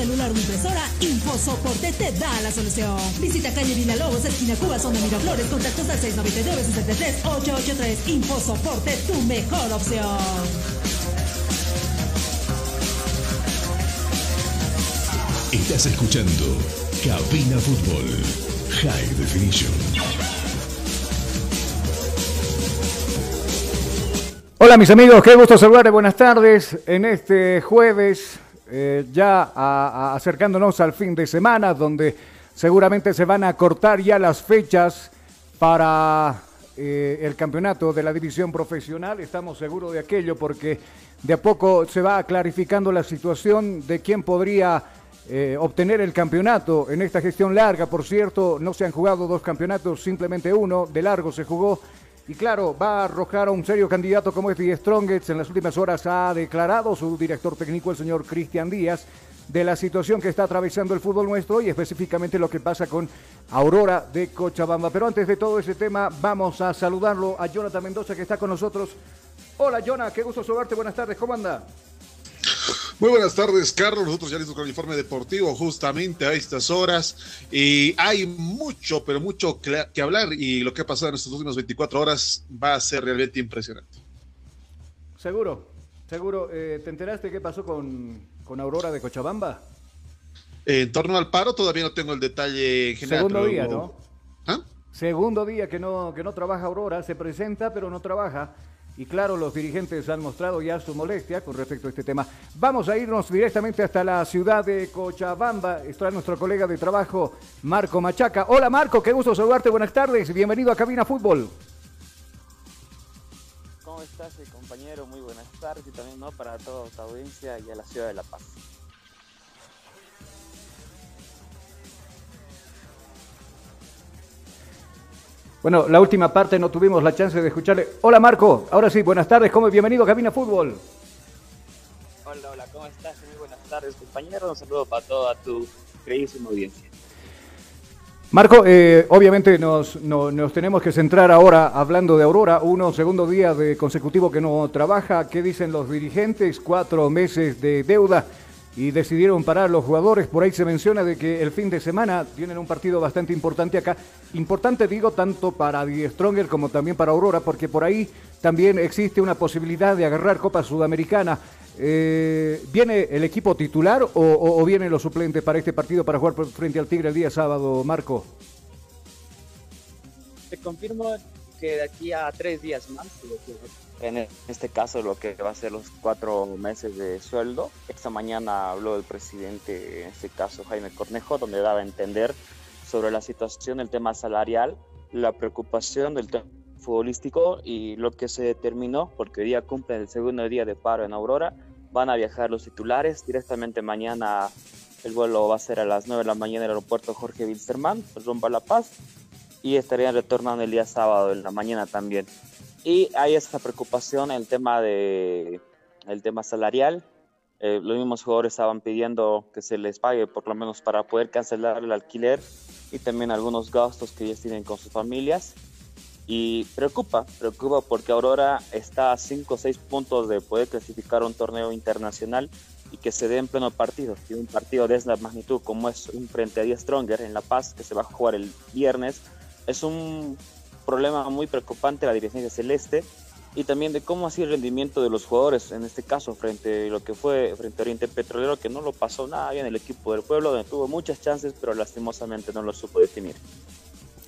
Celular o impresora, InfoSoporte te da la solución. Visita calle Lobos, esquina Cuba, zona Miraflores, contactos al 699-63-883. InfoSoporte, tu mejor opción. Estás escuchando Cabina Fútbol High Definition. Hola mis amigos, qué gusto saludar, buenas tardes en este jueves eh, ya acercándonos al fin de semana, donde seguramente se van a cortar ya las fechas para eh, el campeonato de la división profesional. Estamos seguros de aquello porque de a poco se va clarificando la situación de quién podría eh, obtener el campeonato en esta gestión larga. Por cierto, no se han jugado dos campeonatos, simplemente uno. De largo se jugó y claro, va a arrojar a un serio candidato como es The Strongest. En las últimas horas ha declarado su director técnico, el señor Cristian Díaz, de la situación que está atravesando el fútbol nuestro y específicamente lo que pasa con Aurora de Cochabamba. Pero antes de todo ese tema, vamos a saludarlo a Jonathan Mendoza que está con nosotros. Hola, Jonathan, qué gusto saludarte. Buenas tardes, ¿cómo anda? Muy buenas tardes, Carlos. Nosotros ya listos con el informe deportivo justamente a estas horas. Y hay mucho, pero mucho que hablar. Y lo que ha pasado en estas últimas 24 horas va a ser realmente impresionante. Seguro, seguro. Eh, ¿Te enteraste qué pasó con, Aurora de Cochabamba? en torno al paro, todavía no tengo el detalle general. Segundo día, ¿no? ¿Ah? Segundo día que no, que no trabaja Aurora, se presenta, pero no trabaja y claro, los dirigentes han mostrado ya su molestia con respecto a este tema. Vamos a irnos directamente hasta la ciudad de Cochabamba. Está nuestro colega de trabajo, Marco Machaca. Hola Marco, qué gusto saludarte, buenas tardes, bienvenido a Cabina Fútbol. ¿Cómo estás, eh, compañero? Muy buenas tardes y también ¿no? para toda tu audiencia y a la ciudad de La Paz. Bueno, la última parte no tuvimos la chance de escucharle. Hola Marco, ahora sí, buenas tardes, ¿cómo bienvenido a Cabina Fútbol? Hola, hola, ¿cómo estás? Muy buenas tardes, compañero. Un saludo para toda tu queridísima audiencia. Marco, eh, obviamente nos, nos tenemos que centrar ahora hablando de Aurora, uno segundo día de consecutivo que no trabaja. ¿Qué dicen los dirigentes? Cuatro meses de deuda y decidieron parar los jugadores. Por ahí se menciona de que el fin de semana tienen un partido bastante importante acá. Importante digo tanto para Die Stronger como también para Aurora, porque por ahí también existe una posibilidad de agarrar Copa Sudamericana. Eh, ¿Viene el equipo titular o, o, vienen los suplentes para este partido para jugar frente al Tigre el día sábado, Marco? Te confirmo que de aquí a tres días más, en este caso lo que va a ser los cuatro meses de sueldo. Esta mañana habló el presidente, en este caso Jaime Cornejo, donde daba a entender sobre la situación del tema salarial, la preocupación del tema futbolístico y lo que se determinó, porque hoy día cumple el segundo día de paro en Aurora, van a viajar los titulares directamente mañana. El vuelo va a ser a las 9 de la mañana en el aeropuerto Jorge Wilstermann, rumbo La Paz, y estarían retornando el día sábado en la mañana también. Y hay esa preocupación en el tema, de, el tema salarial. Eh, los mismos jugadores estaban pidiendo que se les pague por lo menos para poder cancelar el alquiler y también algunos gastos que ellos tienen con sus familias. Y preocupa, preocupa porque Aurora está a 5 o 6 puntos de poder clasificar un torneo internacional y que se dé en pleno partido. Y un partido de esa magnitud como es un frente a 10 Stronger en La Paz, que se va a jugar el viernes, es un problema muy preocupante la dirigencia celeste y también de cómo ha sido el rendimiento de los jugadores, en este caso frente a lo que fue frente a Oriente Petrolero, que no lo pasó nada bien el equipo del pueblo, donde tuvo muchas chances, pero lastimosamente no lo supo definir.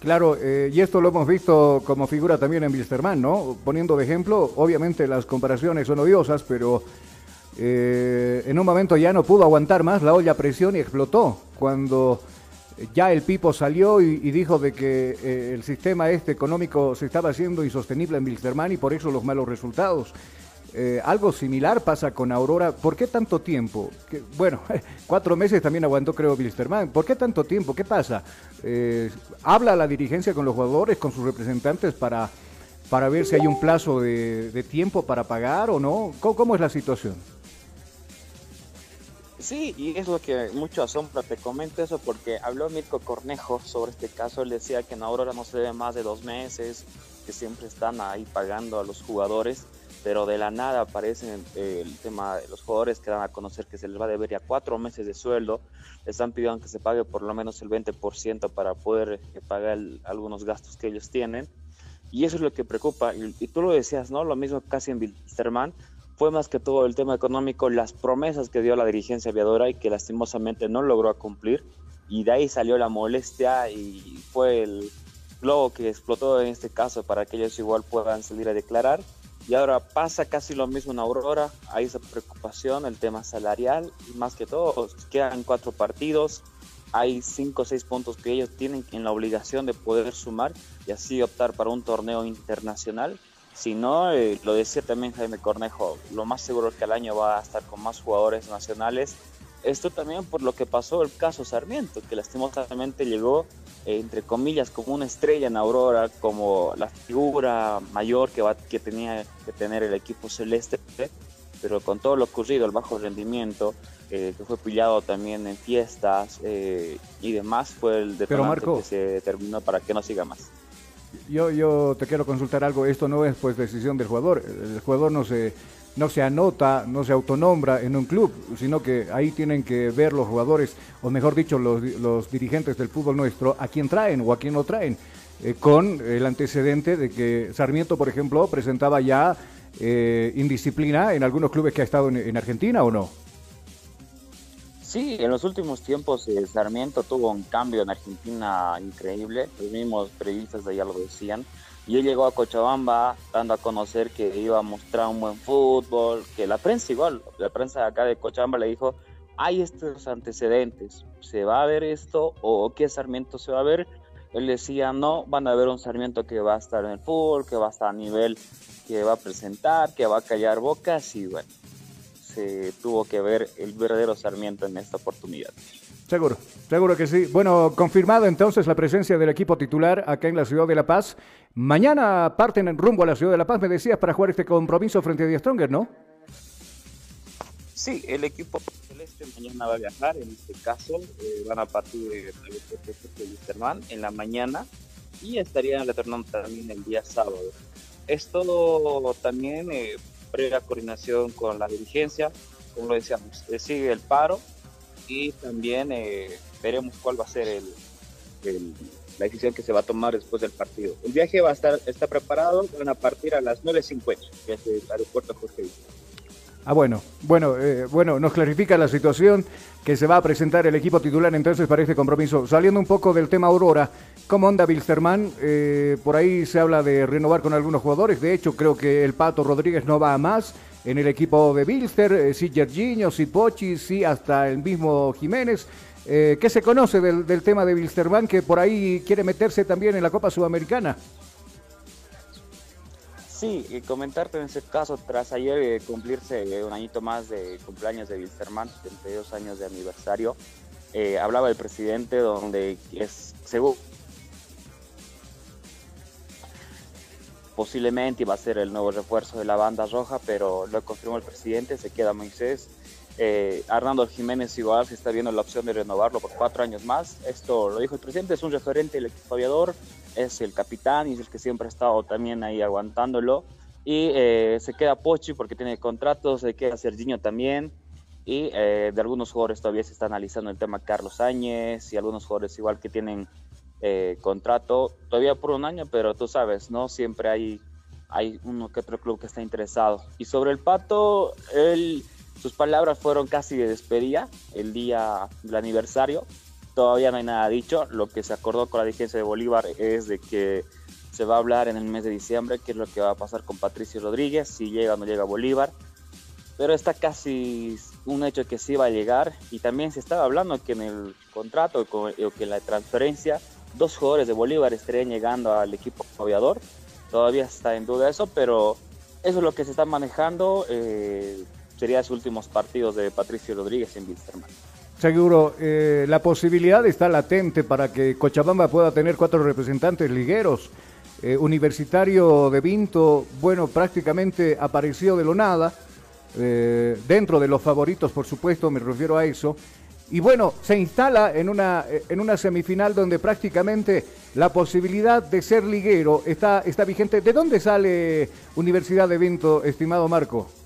Claro, eh, y esto lo hemos visto como figura también en Wilstermann, ¿no? Poniendo de ejemplo, obviamente las comparaciones son odiosas, pero eh, en un momento ya no pudo aguantar más la olla a presión y explotó cuando ya el Pipo salió y, dijo de que eh, el sistema este económico se estaba haciendo insostenible en Wilstermann y por eso los malos resultados. Eh, algo similar pasa con Aurora. ¿Por qué tanto tiempo? Bueno, cuatro meses también aguantó, creo, Wilstermann. ¿Por qué tanto tiempo? ¿Qué pasa? Eh, ¿Habla la dirigencia con los jugadores, con sus representantes para, para ver si hay un plazo de, tiempo para pagar o no? ¿Cómo, es la situación? Sí, y es lo que mucho asombra, te comento eso porque habló Mirko Cornejo sobre este caso, él decía que en Aurora no se debe más de dos meses, que siempre están ahí pagando a los jugadores, pero de la nada aparece el, tema de los jugadores que dan a conocer que se les va a deber ya cuatro meses de sueldo, les han pedido que se pague por lo menos el 20% para poder eh, pagar algunos gastos que ellos tienen, y eso es lo que preocupa, y, y tú lo decías, ¿no? Lo mismo casi en Wilstermann, fue más que todo el tema económico, las promesas que dio la dirigencia aviadora y que lastimosamente no logró cumplir. Y de ahí salió la molestia y fue el globo que explotó en este caso para que ellos igual puedan salir a declarar. Y ahora pasa casi lo mismo en Aurora, hay esa preocupación, el tema salarial, y más que todo, quedan cuatro partidos, hay cinco o seis puntos que ellos tienen en la obligación de poder sumar y así optar para un torneo internacional si no, eh, lo decía también Jaime Cornejo, lo más seguro es que al año va a estar con más jugadores nacionales. Esto también por lo que pasó el caso Sarmiento, que lastimosamente llegó, eh, entre comillas, como una estrella en Aurora, como la figura mayor que, va, que tenía que tener el equipo celeste, pero con todo lo ocurrido, el bajo rendimiento, eh, que fue pillado también en fiestas y demás, fue el detonante que se determinó para que no siga más. Yo, yo te quiero consultar algo. Esto no es pues decisión del jugador. El jugador no se, no se anota, no se autonombra en un club, sino que ahí tienen que ver los jugadores, o mejor dicho, los, los dirigentes del fútbol nuestro, a quién traen o a quién no traen. Eh, con el antecedente de que Sarmiento, por ejemplo, presentaba ya eh, indisciplina en algunos clubes que ha estado en Argentina o no. Sí, en los últimos tiempos eh, Sarmiento tuvo un cambio en Argentina increíble, los mismos periodistas de allá lo decían, Y él llegó a Cochabamba dando a conocer que iba a mostrar un buen fútbol, que la prensa igual, la prensa acá de Cochabamba le dijo, hay estos antecedentes, ¿se va a ver esto o qué Sarmiento se va a ver? Él decía, no, van a ver un Sarmiento que va a estar en el fútbol, que va a estar a nivel, que va a presentar, que va a callar bocas y bueno, se tuvo que ver el verdadero Sarmiento en esta oportunidad. Seguro, seguro que sí. Bueno, confirmado entonces la presencia del equipo titular acá en la ciudad de La Paz. Mañana parten en rumbo a la ciudad de La Paz, me decías, para jugar este compromiso frente a Die Stronger, ¿no? Sí, el equipo celeste mañana va a viajar, en este caso eh, van a partir de, de en la mañana y estarían retornando también el día sábado. Esto también eh, previa coordinación con la dirigencia, como lo decíamos, eh, sigue el paro, y también eh, veremos cuál va a ser el, la decisión que se va a tomar después del partido. El viaje va a estar está preparado, van a partir a las 9.50 desde el aeropuerto Jorge Ah, bueno, bueno, eh, bueno, nos clarifica la situación que se va a presentar el equipo titular entonces para este compromiso. Saliendo un poco del tema Aurora, ¿cómo anda Wilstermann? Eh, por ahí se habla de renovar con algunos jugadores, de hecho creo que el Pato Rodríguez no va a más en el equipo de Bilster, eh, sí Gerginho, sí Pochi, sí hasta el mismo Jiménez. Eh, ¿Qué se conoce del, del tema de Wilstermann que por ahí quiere meterse también en la Copa Sudamericana? Sí, y comentarte en ese caso, tras ayer eh, cumplirse un añito más de cumpleaños de Wilstermann, 32 años de aniversario, eh, hablaba el presidente donde es seguro posiblemente iba a ser el nuevo refuerzo de la banda roja, pero lo confirmó el presidente, se queda Moisés. Eh, Arnaldo Jiménez igual se está viendo la opción de renovarlo por cuatro años más. Esto lo dijo el presidente, es un referente del equipo aviador, es el capitán y es el que siempre ha estado también ahí aguantándolo. Y eh, se queda Pochi porque tiene contratos, se queda Serginho también. Y eh, de algunos jugadores todavía se está analizando el tema Carlos Áñez y algunos jugadores igual que tienen eh, contrato todavía por un año, pero tú sabes, ¿no? Siempre hay, hay uno que otro club que está interesado. Y sobre el Pato, él, sus palabras fueron casi de despedida el día del aniversario. Todavía no hay nada dicho. Lo que se acordó con la dirigencia de Bolívar es de que se va a hablar en el mes de diciembre qué es lo que va a pasar con Patricio Rodríguez, si llega o no llega Bolívar. Pero está casi un hecho que sí va a llegar y también se estaba hablando que en el contrato o que en la transferencia dos jugadores de Bolívar estarían llegando al equipo aviador. Todavía está en duda eso, pero eso es lo que se está manejando. Eh, sería los últimos partidos de Patricio Rodríguez en Wilstermann. Seguro, eh, la posibilidad está latente para que Cochabamba pueda tener cuatro representantes ligueros. Eh, universitario de Vinto, bueno, prácticamente apareció de lo nada. dentro de los favoritos, por supuesto, me refiero a eso. Y bueno, se instala en una, en una semifinal donde prácticamente la posibilidad de ser liguero está, está vigente. ¿De dónde sale Universidad de Vinto, estimado Marco?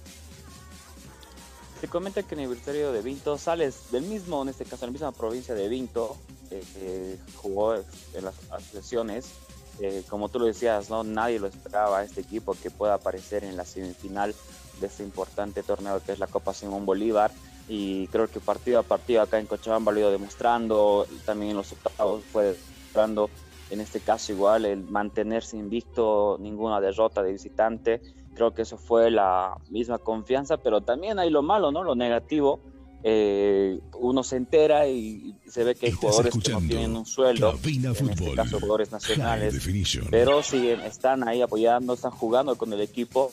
Se comenta que Universitario de Vinto sale del mismo, en este caso, en la misma provincia de Vinto, eh, jugó en las asociaciones. Eh, como tú lo decías, no nadie lo esperaba este equipo que pueda aparecer en la semifinal de este importante torneo que es la Copa Simón Bolívar. Y creo que partido a partido acá en Cochabamba lo ido demostrando, también en los octavos fue demostrando en este caso igual el mantenerse invicto, ninguna derrota de visitante, creo que eso fue la misma confianza, pero también hay lo malo, ¿no? Lo negativo, eh, uno se entera y se ve que hay jugadores que no tienen un sueldo, en este caso jugadores nacionales, pero siguen, están ahí apoyando, están jugando con el equipo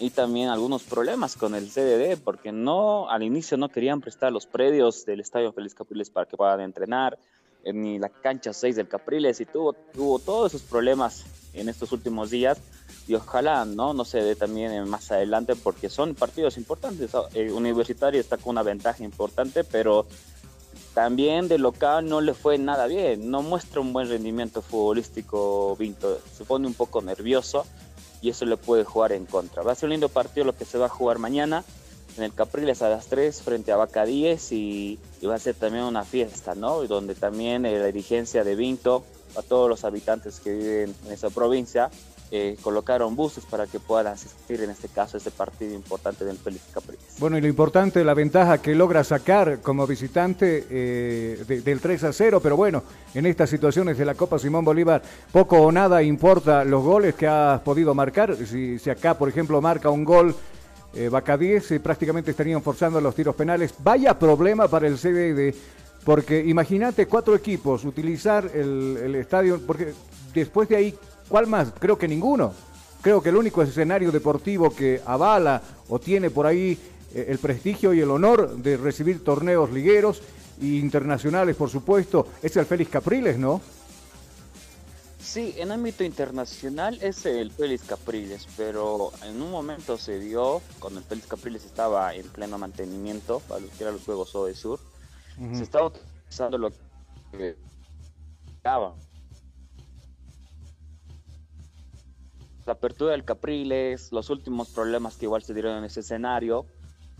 y también algunos problemas con el CDD, porque no al inicio no querían prestar los predios del Estadio Feliz Capriles para que puedan entrenar, eh, ni la cancha 6 del Capriles, y tuvo, tuvo todos esos problemas en estos últimos días, y ojalá no, no se dé también más adelante, porque son partidos importantes. El universitario está con una ventaja importante, pero también de local no le fue nada bien, no muestra un buen rendimiento futbolístico Vinto, se pone un poco nervioso y eso le puede jugar en contra. Va a ser un lindo partido lo que se va a jugar mañana en el Capriles a las 3 frente a Bacadíes y, y va a ser también una fiesta, ¿no? Donde también eh, la dirigencia de Vinto, a todos los habitantes que viven en esa provincia, eh, colocaron buses para que puedan asistir en este caso a este partido importante del Félix Capriles. Bueno, y lo importante, la ventaja que logra sacar como visitante eh, del 3 a 0, pero bueno, en estas situaciones de la Copa Simón Bolívar, poco o nada importa los goles que has podido marcar. Si, acá, por ejemplo, marca un gol eh, eh, prácticamente estarían forzando los tiros penales. Vaya problema para el CDD, porque imagínate cuatro equipos utilizar el estadio, porque después de ahí ¿Cuál más? Creo que ninguno. Creo que el único escenario deportivo que avala o tiene por ahí eh, el prestigio y el honor de recibir torneos ligueros e internacionales, por supuesto, es el Félix Capriles, ¿no? Sí, en ámbito internacional es el Félix Capriles, pero en un momento se dio, cuando el Félix Capriles estaba en pleno mantenimiento, para los que eran los Juegos O de Sur, se estaba utilizando lo que la apertura del Capriles, los últimos problemas que igual se dieron en ese escenario,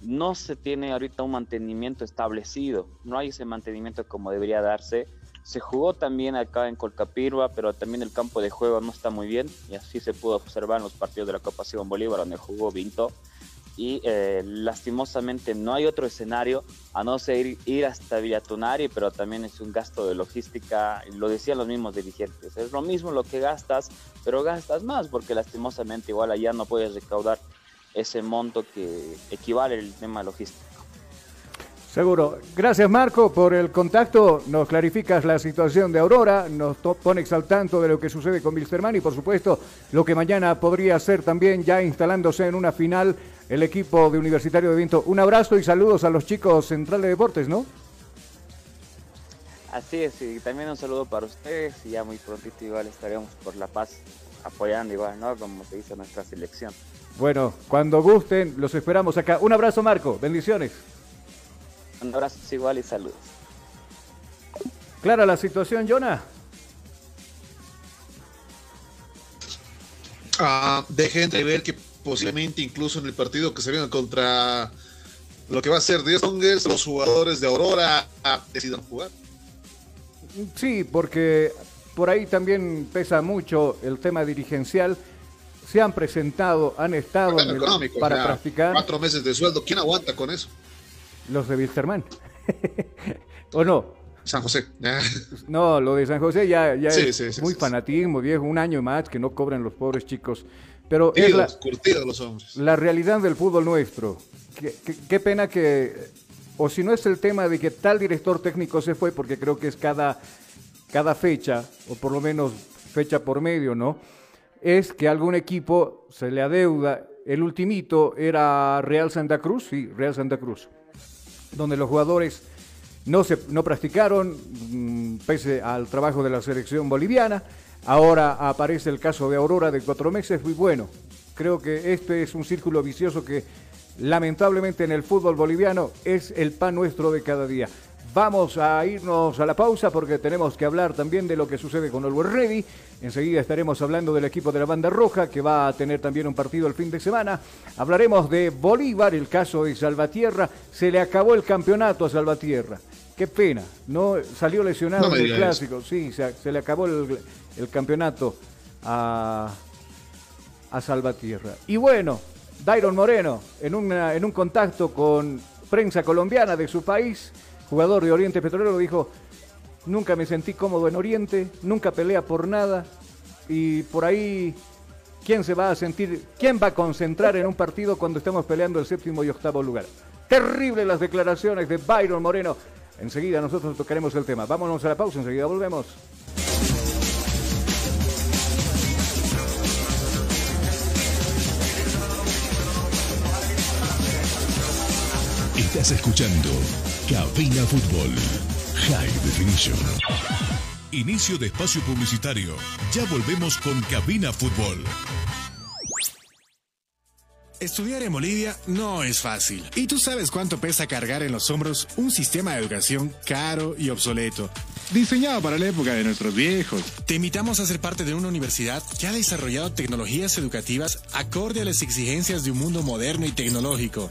no se tiene ahorita un mantenimiento establecido, no hay ese mantenimiento como debería darse. Se jugó también acá en Colcapirva, pero también el campo de juego no está muy bien y así se pudo observar en los partidos de la Copa Simón Bolívar donde jugó Vinto y eh, lastimosamente no hay otro escenario a no ser ir, hasta Villatunari, pero también es un gasto de logística, lo decían los mismos dirigentes, es lo mismo lo que gastas, pero gastas más porque lastimosamente igual allá no puedes recaudar ese monto que equivale el tema logístico. Seguro. Gracias Marco por el contacto. Nos clarificas la situación de Aurora, nos pones al tanto de lo que sucede con Wilstermann y por supuesto lo que mañana podría ser también ya instalándose en una final el equipo de Universitario de Viento. Un abrazo y saludos a los chicos Central de Deportes, ¿no? Así es, y también un saludo para ustedes y ya muy prontito igual estaremos por La Paz apoyando igual, ¿no? Como se dice nuestra selección. Bueno, cuando gusten, los esperamos acá. Un abrazo Marco, bendiciones. Un abrazo igual y saludos. Clara la situación, Jonah. Ah, dejen de ver que posiblemente incluso en el partido que se viene contra lo que va a ser Dios los jugadores de Aurora decidan jugar. Sí, porque por ahí también pesa mucho el tema dirigencial. Se han presentado, han estado para practicar. Cuatro meses de sueldo, ¿quién aguanta con eso? Los de Wilstermann. ¿O no? San José. no, lo de San José ya, es muy fanatismo, viejo. Un año más que no cobran los pobres chicos. Pero es la, los la realidad del fútbol nuestro. Qué, pena que, o si no es el tema de que tal director técnico se fue, porque creo que es cada, cada fecha, o por lo menos fecha por medio, ¿no? Es que algún equipo se le adeuda. El ultimito era Real Santa Cruz, sí, Real Santa Cruz, donde los jugadores no, se, no practicaron, mm, pese al trabajo de la selección boliviana Ahora aparece el caso de Aurora de cuatro meses, muy bueno. Creo que este es un círculo vicioso que lamentablemente en el fútbol boliviano es el pan nuestro de cada día. Vamos a irnos a la pausa porque tenemos que hablar también de lo que sucede con Always Ready. Enseguida estaremos hablando del equipo de la banda roja que va a tener también un partido el fin de semana. Hablaremos de Bolívar, el caso de Salvatierra. Se le acabó el campeonato a Salvatierra. Qué pena, no salió lesionado en el clásico. Sí, se, le acabó el, campeonato a, a Salvatierra. Y bueno, Dairon Moreno, en, en un contacto con prensa colombiana de su país, jugador de Oriente Petrolero, dijo, nunca me sentí cómodo en Oriente, nunca pelea por nada, y por ahí, ¿quién se va a sentir, quién va a concentrar en un partido cuando estemos peleando el séptimo y octavo lugar? Terrible las declaraciones de Byron Moreno. Enseguida nosotros tocaremos el tema. Vámonos a la pausa, enseguida volvemos. Estás escuchando Cabina Fútbol High Definition. Inicio de espacio publicitario. Ya volvemos con Cabina Fútbol. Estudiar en Bolivia no es fácil. Y tú sabes cuánto pesa cargar en los hombros un sistema de educación caro y obsoleto. Diseñado para la época de nuestros viejos. Te invitamos a ser parte de una universidad que ha desarrollado tecnologías educativas acorde a las exigencias de un mundo moderno y tecnológico.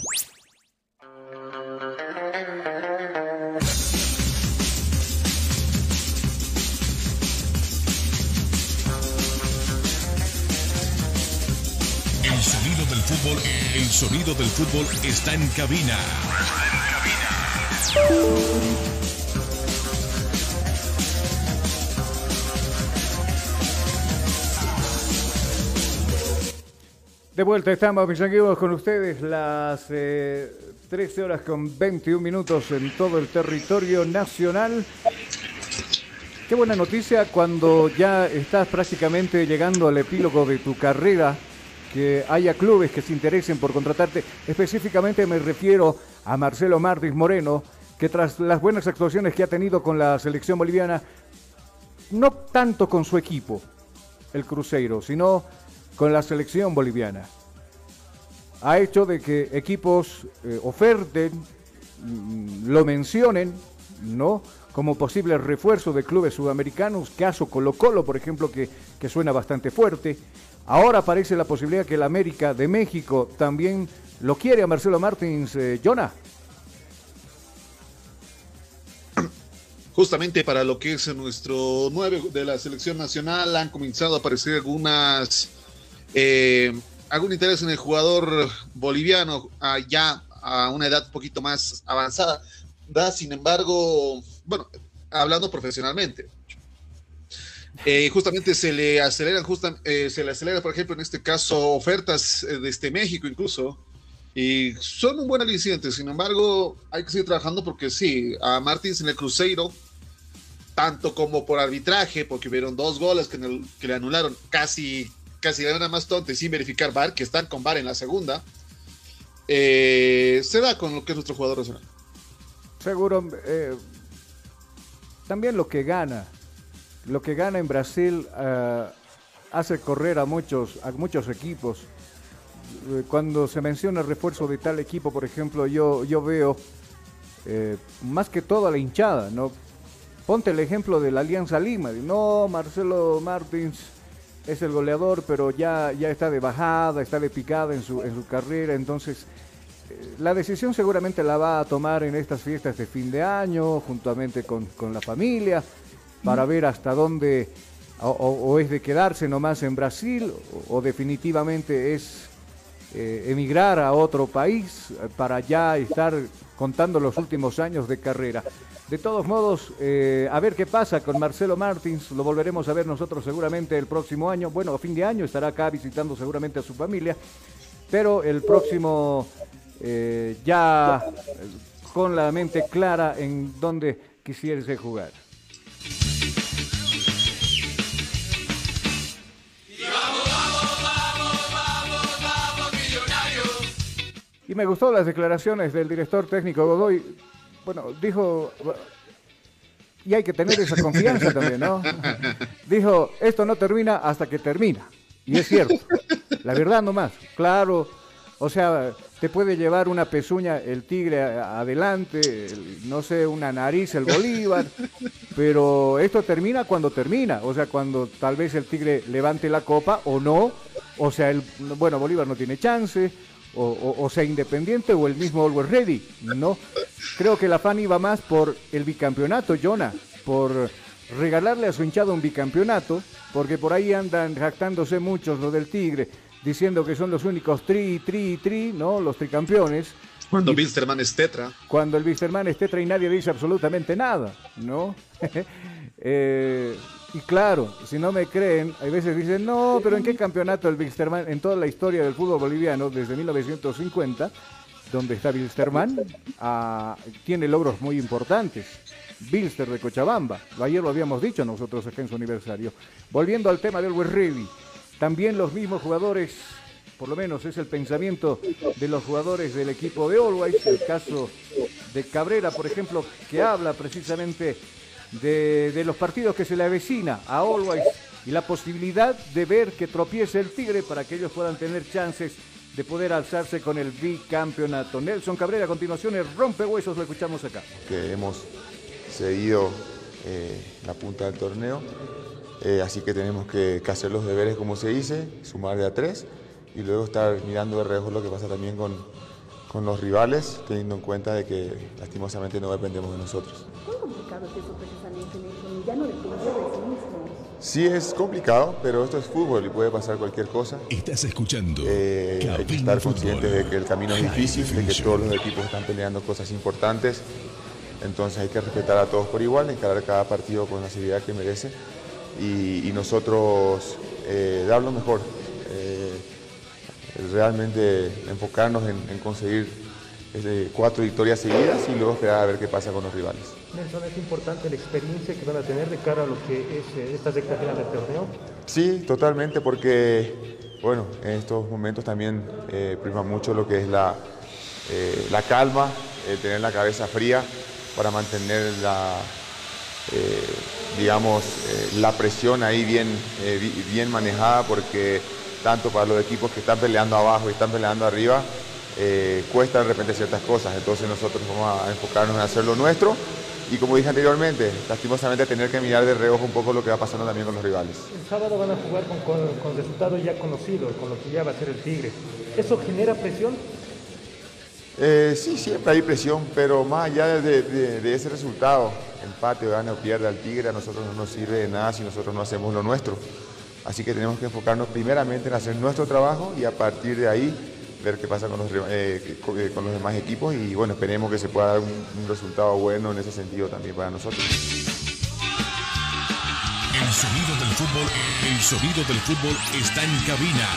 El sonido del fútbol está en cabina. De vuelta estamos, mis amigos, con ustedes las 13 eh, horas con 21 minutos en todo el territorio nacional. Qué buena noticia cuando ya estás prácticamente llegando al epílogo de tu carrera que haya clubes que se interesen por contratarte. Específicamente me refiero a Marcelo Martins Moreno, que tras las buenas actuaciones que ha tenido con la selección boliviana, no tanto con su equipo, el Cruzeiro, sino con la selección boliviana, ha hecho de que equipos eh, oferten, mm, lo mencionen, ¿no? Como posible refuerzo de clubes sudamericanos, caso Colo Colo, por ejemplo, que, que suena bastante fuerte. Ahora aparece la posibilidad que el América de México también lo quiere a Marcelo Martins, eh, Jonah. Justamente para lo que es nuestro 9 de la selección nacional han comenzado a aparecer algunas eh, algún interés en el jugador boliviano ya a una edad un poquito más avanzada. Da, sin embargo, bueno, hablando profesionalmente, eh, justamente se le aceleran, eh, se le acelera, por ejemplo, en este caso, ofertas eh, desde México incluso, y son un buen aliciente. Sin embargo, hay que seguir trabajando porque sí, a Martins en el Cruzeiro, tanto como por arbitraje, porque hubieron dos goles que, le anularon casi, casi de una más tonta sin verificar VAR, que están con VAR en la segunda, se da con lo que es nuestro jugador nacional. Seguro, también lo que gana. Lo que gana en Brasil eh, hace correr a muchos, a muchos equipos. Eh, Cuando se menciona el refuerzo de tal equipo, por ejemplo, yo, yo veo eh, más que todo a la hinchada, ¿no? Ponte el ejemplo de la Alianza Lima. No, Marcelo Martins es el goleador, pero ya, ya está de bajada, está de picada en su, en su carrera. Entonces, la decisión seguramente la va a tomar en estas fiestas de fin de año, juntamente con, con la familia, para ver hasta dónde o, es de quedarse nomás en Brasil o, definitivamente es eh, emigrar a otro país eh, para ya estar contando los últimos años de carrera. De todos modos, eh, a ver qué pasa con Marcelo Martins, lo volveremos a ver nosotros seguramente el próximo año. Bueno, a fin de año estará acá visitando seguramente a su familia, pero el próximo ya con la mente clara en dónde quisiese jugar. Y me gustó las declaraciones del director técnico Godoy. Bueno, dijo, y hay que tener esa confianza también, ¿no? Dijo, esto no termina hasta que termina. Y es cierto, la verdad nomás, claro, o sea, te puede llevar una pezuña el tigre adelante, el- no sé, una nariz el Bolívar, pero esto termina cuando termina, o sea, cuando tal vez el tigre levante la copa o no, o sea, el, bueno, Bolívar no tiene chance, o, o- o sea, Independiente o el mismo Always Ready, ¿no? Creo que la fan iba más por el bicampeonato, Jonah, por regalarle a su hinchado un bicampeonato, porque por ahí andan jactándose muchos los del Tigre, diciendo que son los únicos tri, tri, tri, ¿no? Los tricampeones. Cuando Bilsterman es tetra. cuando el Wisterman es tetra y nadie dice absolutamente nada, ¿no? Eh, y claro, si no me creen, hay veces dicen, no, pero ¿en qué campeonato el Wisterman? En toda la historia del fútbol boliviano, desde 1950, donde está Wilstermann, ah, tiene logros muy importantes. Bilster de Cochabamba, ayer lo habíamos dicho nosotros en su aniversario. Volviendo al tema del Ready, también los mismos jugadores, por lo menos es el pensamiento de los jugadores del equipo de Always, el caso de Cabrera, por ejemplo, que habla precisamente de, los partidos que se le avecina a Always y la posibilidad de ver que tropiece el Tigre para que ellos puedan tener chances de poder alzarse con el bicampeonato. Nelson Cabrera, a continuación, el rompehuesos, lo escuchamos acá. que hemos cedido eh, la punta del torneo, eh, así que tenemos que, que hacer los deberes como se dice, sumar de a tres y luego estar mirando de reojo lo que pasa también con, con los rivales, teniendo en cuenta de que lastimosamente no dependemos de nosotros. ¿Cuán complicado es eso precisamente, Nelson? Ya no depender de sí mismo. Sí es complicado, pero esto es fútbol y puede pasar cualquier cosa. Estás escuchando Eh, hay que estar conscientes de que el camino es difícil, de que todos los equipos están peleando cosas importantes. Entonces hay que respetar a todos por igual, encarar cada partido con la seriedad que merece y, y nosotros eh, dar lo mejor. Realmente enfocarnos en, en conseguir eh, cuatro victorias seguidas y luego esperar a ver qué pasa con los rivales. Nelson, es importante la experiencia que van a tener de cara a lo que es eh, esta recta final del torneo. Sí, totalmente, porque bueno, en estos momentos también eh, prima mucho lo que es la, eh, la calma, eh, tener la cabeza fría para mantener la, digamos, la presión ahí bien, bi- bien manejada, porque tanto para los equipos que están peleando abajo y están peleando arriba, eh, cuesta de repente ciertas cosas. Entonces nosotros vamos a enfocarnos en hacer lo nuestro y como dije anteriormente, lastimosamente tener que mirar de reojo un poco lo que va pasando también con los rivales. El sábado van a jugar con, con, con resultados ya conocidos, con lo que ya va a ser el Tigre. ¿Eso genera presión? Eh, sí, siempre hay presión, pero más allá de, de- de ese resultado, empate, gane o pierda al Tigre, a nosotros no nos sirve de nada si nosotros no hacemos lo nuestro. Así que tenemos que enfocarnos primeramente en hacer nuestro trabajo y a partir de ahí ver qué pasa con los, eh, con, eh, con los demás equipos y bueno, esperemos que se pueda dar un, un resultado bueno en ese sentido también para nosotros. El sonido del fútbol, el sonido del fútbol está en cabina.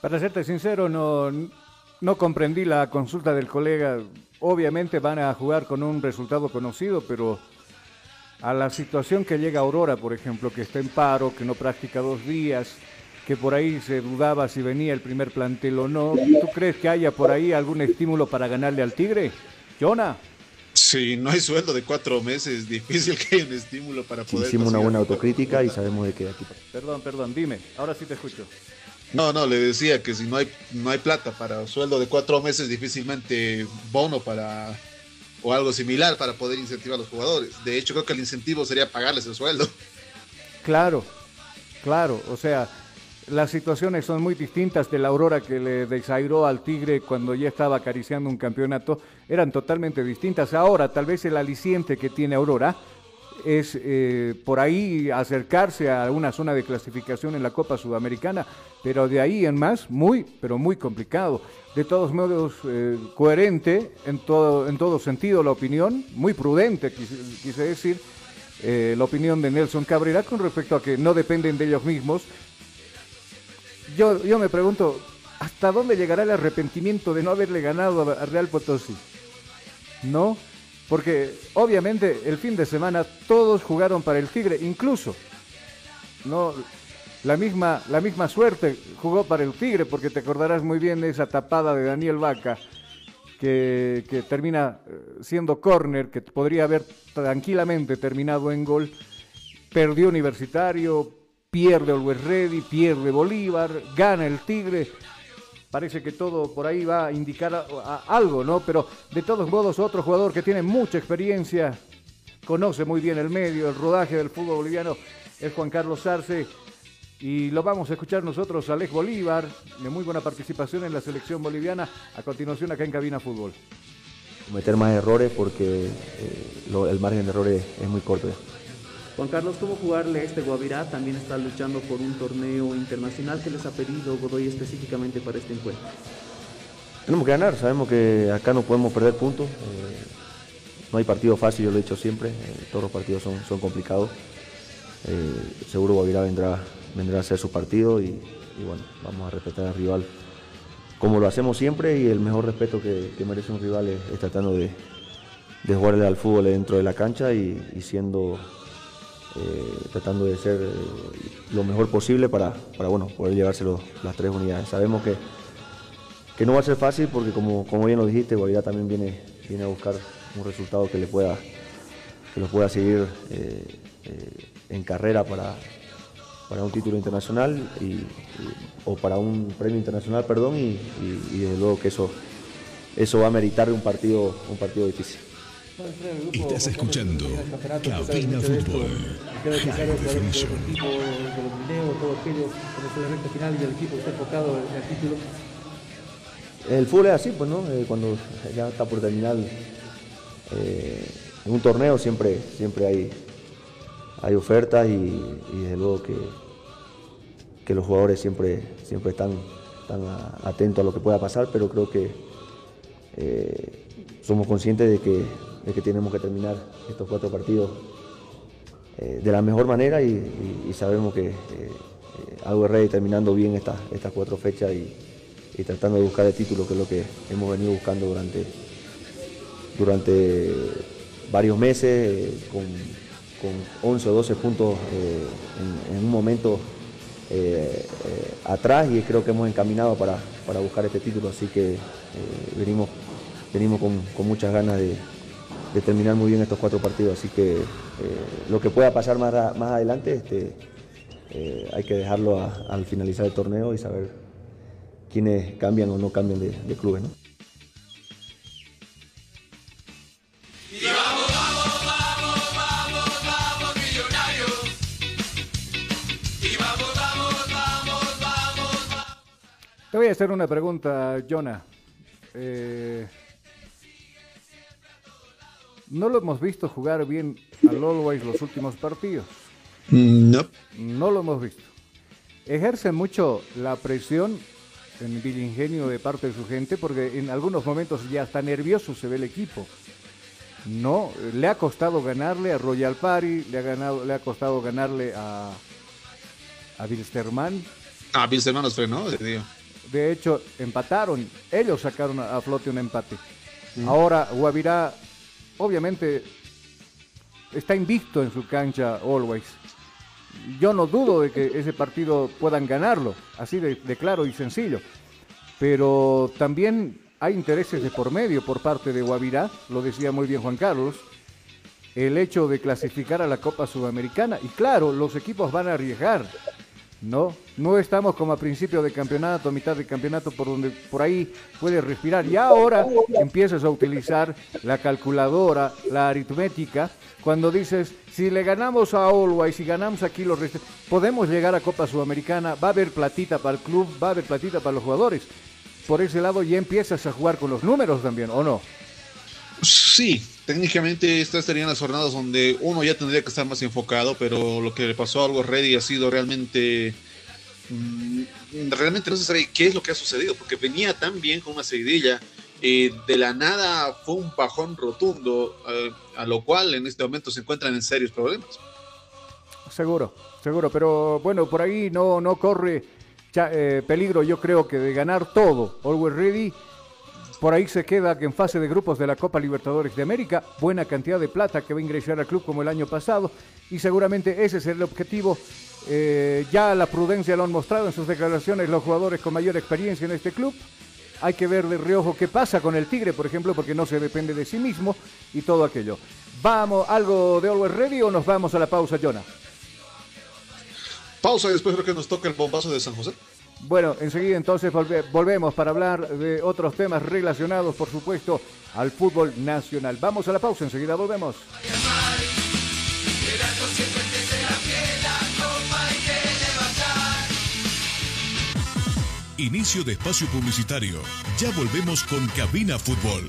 Para serte sincero, no, no comprendí la consulta del colega. Obviamente van a jugar con un resultado conocido, pero a la situación que llega Aurora, por ejemplo, que está en paro, que no practica dos días, que por ahí se dudaba si venía el primer plantel o no. ¿Tú crees que haya por ahí algún estímulo para ganarle al Tigre? Jonah. Si no hay sueldo de cuatro meses, difícil que haya un estímulo para poder. hicimos una buena autocrítica y sabemos de qué aquí. Perdón, perdón, dime, ahora sí te escucho. No, no, le decía que si no hay, no hay plata para sueldo de cuatro meses, difícilmente bono para o algo similar para poder incentivar a los jugadores. De hecho, creo que el incentivo sería pagarles el sueldo. Claro, claro, o sea, las situaciones son muy distintas de la Aurora que le desairó al Tigre cuando ya estaba acariciando un campeonato, eran totalmente distintas. Ahora, tal vez el aliciente que tiene Aurora es eh, por ahí acercarse a una zona de clasificación en la Copa Sudamericana, pero de ahí en más, muy, pero muy complicado. De todos modos, eh, coherente en todo, en sentido la opinión, muy prudente, quise, decir, eh, la opinión de Nelson Cabrera con respecto a que no dependen de ellos mismos. Yo, yo me pregunto, ¿hasta dónde llegará el arrepentimiento de no haberle ganado a Real Potosí? ¿No? Porque obviamente el fin de semana todos jugaron para el Tigre, incluso no la misma, la misma suerte jugó para el Tigre, porque te acordarás muy bien de esa tapada de Daniel Vaca, que, que termina eh, siendo córner, que podría haber tranquilamente terminado en gol. Perdió Universitario, pierde Always Ready, pierde Bolívar, gana el Tigre parece que todo por ahí va a indicar algo, ¿no? Pero de todos modos, otro jugador que tiene mucha experiencia, conoce muy bien el medio, el rodaje del fútbol boliviano, es Juan Carlos Arce. Y lo vamos a escuchar nosotros, Alex Bolívar, de muy buena participación en la selección boliviana, a continuación acá en Cabina Fútbol. Cometer más errores porque eh, el margen de errores es muy corto. Juan Carlos, ¿cómo jugarle este Guavirá? También está luchando por un torneo internacional. que les ha pedido Godoy específicamente para este encuentro? Tenemos que ganar, sabemos que acá no podemos perder puntos. Eh, no hay partido fácil, yo lo he dicho siempre, eh, todos los partidos son, complicados. Eh, seguro Guavirá vendrá, vendrá a hacer su partido y, bueno, vamos a respetar al rival como lo hacemos siempre y el mejor respeto que, merece un rival es, tratando de, jugarle al fútbol dentro de la cancha y siendo eh, tratando de ser eh, lo mejor posible para, para bueno, poder llevarse las tres unidades. Sabemos que, que no va a ser fácil porque como, como bien lo dijiste, Guavirá también viene, viene a buscar un resultado que le pueda que lo pueda seguir eh, en carrera para, para un título internacional y, o para un premio internacional, perdón, y, y, desde luego que eso, eso va a meritar un partido, un partido difícil. Estás escuchando Cabina Fútbol. El fútbol es así, pues, ¿no? Eh, cuando ya está por terminar eh, en un torneo siempre, siempre hay, hay ofertas y, desde luego que, que los jugadores siempre, siempre están, están atentos a lo que pueda pasar, pero creo que eh, somos conscientes de que de que tenemos que terminar estos cuatro partidos eh, de la mejor manera y, sabemos que eh, eh, algo es rey terminando bien estas estas cuatro fechas y, tratando de buscar el título, que es lo que hemos venido buscando durante, durante varios meses, con, 11 o 12 puntos en, un momento atrás y creo que hemos encaminado para, buscar este título, así que venimos, venimos con muchas ganas de, de terminar muy bien estos cuatro partidos. Así que eh, lo que pueda pasar más, más adelante este, eh, hay que dejarlo al finalizar el torneo y saber quiénes cambian o no cambian de, de clubes. ¿no? Te voy a hacer una pregunta, Jonah. Eh, no lo hemos visto jugar bien al Always los últimos partidos. No. No lo hemos visto. Ejerce mucho la presión en el ingenio de parte de su gente porque en algunos momentos ya está nervioso se ve el equipo. No, le ha costado ganarle a Royal Party, le ha ganado, le ha costado ganarle a a Bilsterman. Ah, Bilsterman nos frenó De hecho, empataron. Ellos sacaron a, flote un empate. Mm. Ahora Guavirá obviamente está invicto en su cancha Always. yo no dudo de que ese partido puedan ganarlo, así de, claro y sencillo. Pero también hay intereses de por medio por parte de Guavirá, lo decía muy bien Juan Carlos, el hecho de clasificar a la Copa Sudamericana. Y claro, los equipos van a arriesgar. No, no estamos como a principio de campeonato, mitad de campeonato, por donde por ahí puedes respirar. Y ahora empiezas a utilizar la calculadora, la aritmética, cuando dices, si le ganamos a y si ganamos aquí los restos, podemos llegar a Copa Sudamericana, va a haber platita para el club, va a haber platita para los jugadores. Por ese lado ya empiezas a jugar con los números también, ¿o no? Sí, técnicamente estas serían las jornadas donde uno ya tendría que estar más enfocado, pero lo que le pasó a Algo Ready ha sido realmente. Mm, realmente no se sabe qué es lo que ha sucedido, porque venía tan bien con una seguidilla. Eh, de la nada fue un pajón rotundo, eh, a lo cual en este momento se encuentran en serios problemas. Seguro, seguro, pero bueno, por ahí no, no corre eh, peligro, yo creo que de ganar todo. Always Ready por ahí se queda que en fase de grupos de la Copa Libertadores de América, buena cantidad de plata que va a ingresar al club como el año pasado y seguramente ese es el objetivo. Eh, ya la prudencia lo han mostrado en sus declaraciones los jugadores con mayor experiencia en este club. Hay que ver de reojo qué pasa con el Tigre, por ejemplo, porque no se depende de sí mismo y todo aquello. ¿Vamos algo de Always Ready o nos vamos a la pausa, Jonah? Pausa y después creo que nos toca el bombazo de San José. Bueno, enseguida entonces volvemos para hablar de otros temas relacionados, por supuesto, al fútbol nacional. Vamos a la pausa, enseguida volvemos. Inicio de espacio publicitario. Ya volvemos con Cabina Fútbol.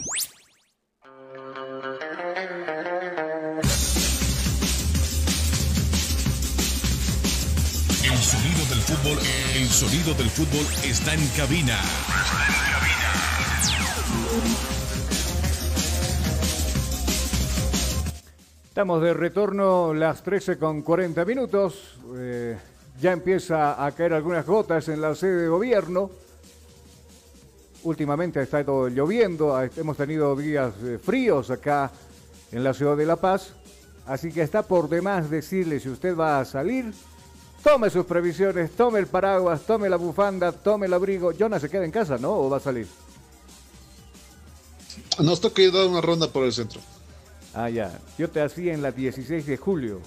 El sonido del fútbol está en cabina. Estamos de retorno las 13 con 40 minutos. Eh, ya empieza a caer algunas gotas en la sede de gobierno. Últimamente ha estado lloviendo, hemos tenido días eh, fríos acá en la ciudad de La Paz. Así que está por demás decirle si usted va a salir, tome sus previsiones, tome el paraguas, tome la bufanda, tome el abrigo. Jonas se queda en casa, ¿no? ¿O va a salir? Nos toca ir a dar una ronda por el centro. Ah, ya. Yo te hacía en la 16 de julio.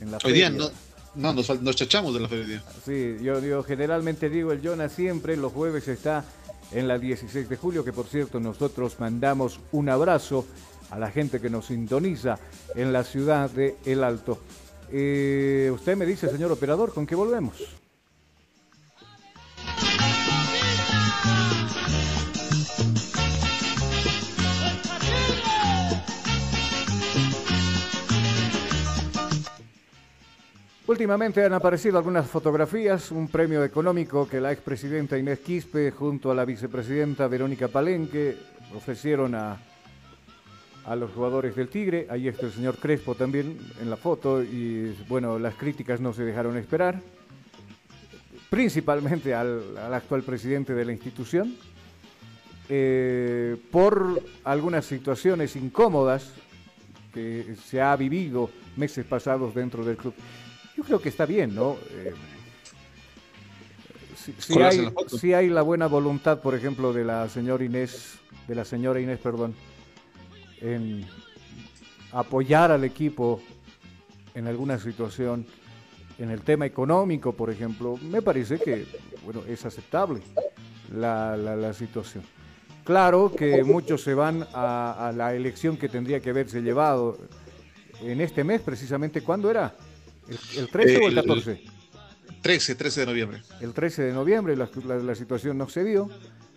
En la Hoy día feria. no, no nos, nos chachamos de la feria. Sí, yo, yo generalmente digo el Jonas siempre, los jueves está en la 16 de julio, que por cierto nosotros mandamos un abrazo a la gente que nos sintoniza en la ciudad de El Alto. Eh, usted me dice, señor operador, ¿con qué volvemos? Últimamente han aparecido algunas fotografías, un premio económico que la expresidenta Inés Quispe junto a la vicepresidenta Verónica Palenque ofrecieron a, a los jugadores del Tigre. Ahí está el señor Crespo también en la foto y bueno, las críticas no se dejaron esperar, principalmente al, al actual presidente de la institución, eh, por algunas situaciones incómodas que se ha vivido meses pasados dentro del club. Yo creo que está bien, ¿no? Eh, si, si hay, si hay la buena voluntad, por ejemplo, de la señora Inés, de la señora Inés, perdón, en apoyar al equipo en alguna situación, en el tema económico, por ejemplo, me parece que, bueno, es aceptable la, la- la situación. Claro que muchos se van a, a la elección que tendría que haberse llevado en este mes, precisamente, ¿cuándo era? ¿El, el 13 o el El- 14? 13, 13 de noviembre. el 13 de noviembre, la, la- la situación no se dio,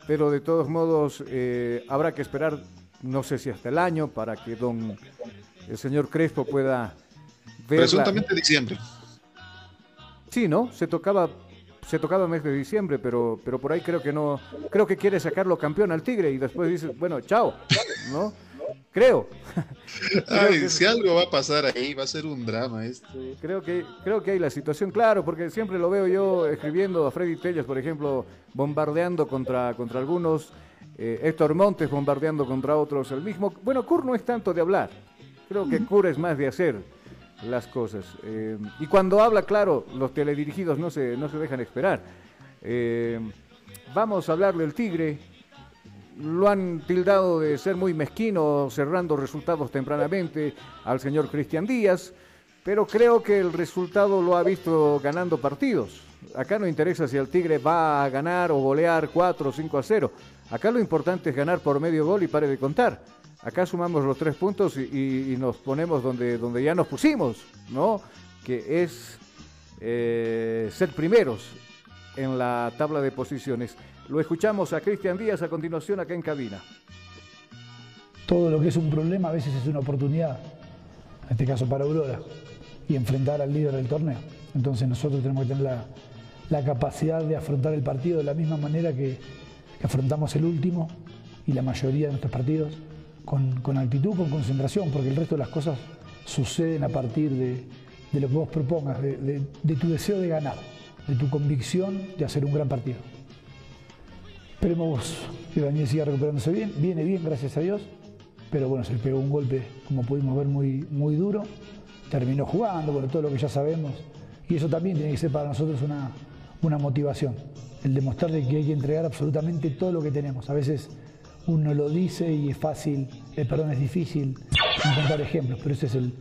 pero de todos modos eh, habrá que esperar, no sé si hasta el año, para que don el señor Crespo pueda ver. la- Presuntamente diciembre. Sí, ¿no? Se tocaba, se tocaba mes de diciembre, pero, pero por ahí creo que no, creo que quiere sacarlo campeón al Tigre y después dice, bueno, chao, ¿no? Creo. Ay, si algo va a pasar ahí, va a ser un drama esto. Creo que, creo que hay la situación, claro, porque siempre lo veo yo escribiendo a Freddy Tellas, por ejemplo, bombardeando contra, contra algunos, eh, Héctor Montes bombardeando contra otros, el mismo. Bueno, Kur no es tanto de hablar, creo que Kur es más de hacer las cosas. eh, y cuando habla, claro, los teledirigidos no se, no se dejan esperar. Eh, vamos a hablar del Tigre, lo han tildado de ser muy mezquino, cerrando resultados tempranamente al señor Cristian Díaz, pero creo que el resultado lo ha visto ganando partidos. Acá no interesa si el Tigre va a ganar o golear 4 o 5 a 0. Acá lo importante es ganar por medio gol y pare de contar. Acá sumamos los tres puntos y, nos ponemos donde, donde ya nos pusimos, ¿no? Que es eh, ser primeros en la tabla de posiciones. Lo escuchamos a Cristian Díaz a continuación acá en cabina. todo lo que es un problema a veces es una oportunidad, en este caso para Aurora, y enfrentar al líder del torneo. Entonces nosotros tenemos que tener la, capacidad de afrontar el partido de la misma manera que afrontamos el último y la mayoría de nuestros partidos, con, actitud, con concentración, porque el resto de las cosas suceden a partir de, lo que vos propongas, de, tu deseo de ganar, de tu convicción de hacer un gran partido. Esperemos que Daniel siga recuperándose bien, viene bien, gracias a Dios, pero bueno, se le pegó un golpe, como pudimos ver, muy, muy duro, terminó jugando, bueno, todo lo que ya sabemos, y eso también tiene que ser para nosotros una, una motivación, el demostrarle que hay que entregar absolutamente todo lo que tenemos. A veces uno lo dice y es fácil, eh, perdón, es difícil encontrar ejemplos, pero ese es el,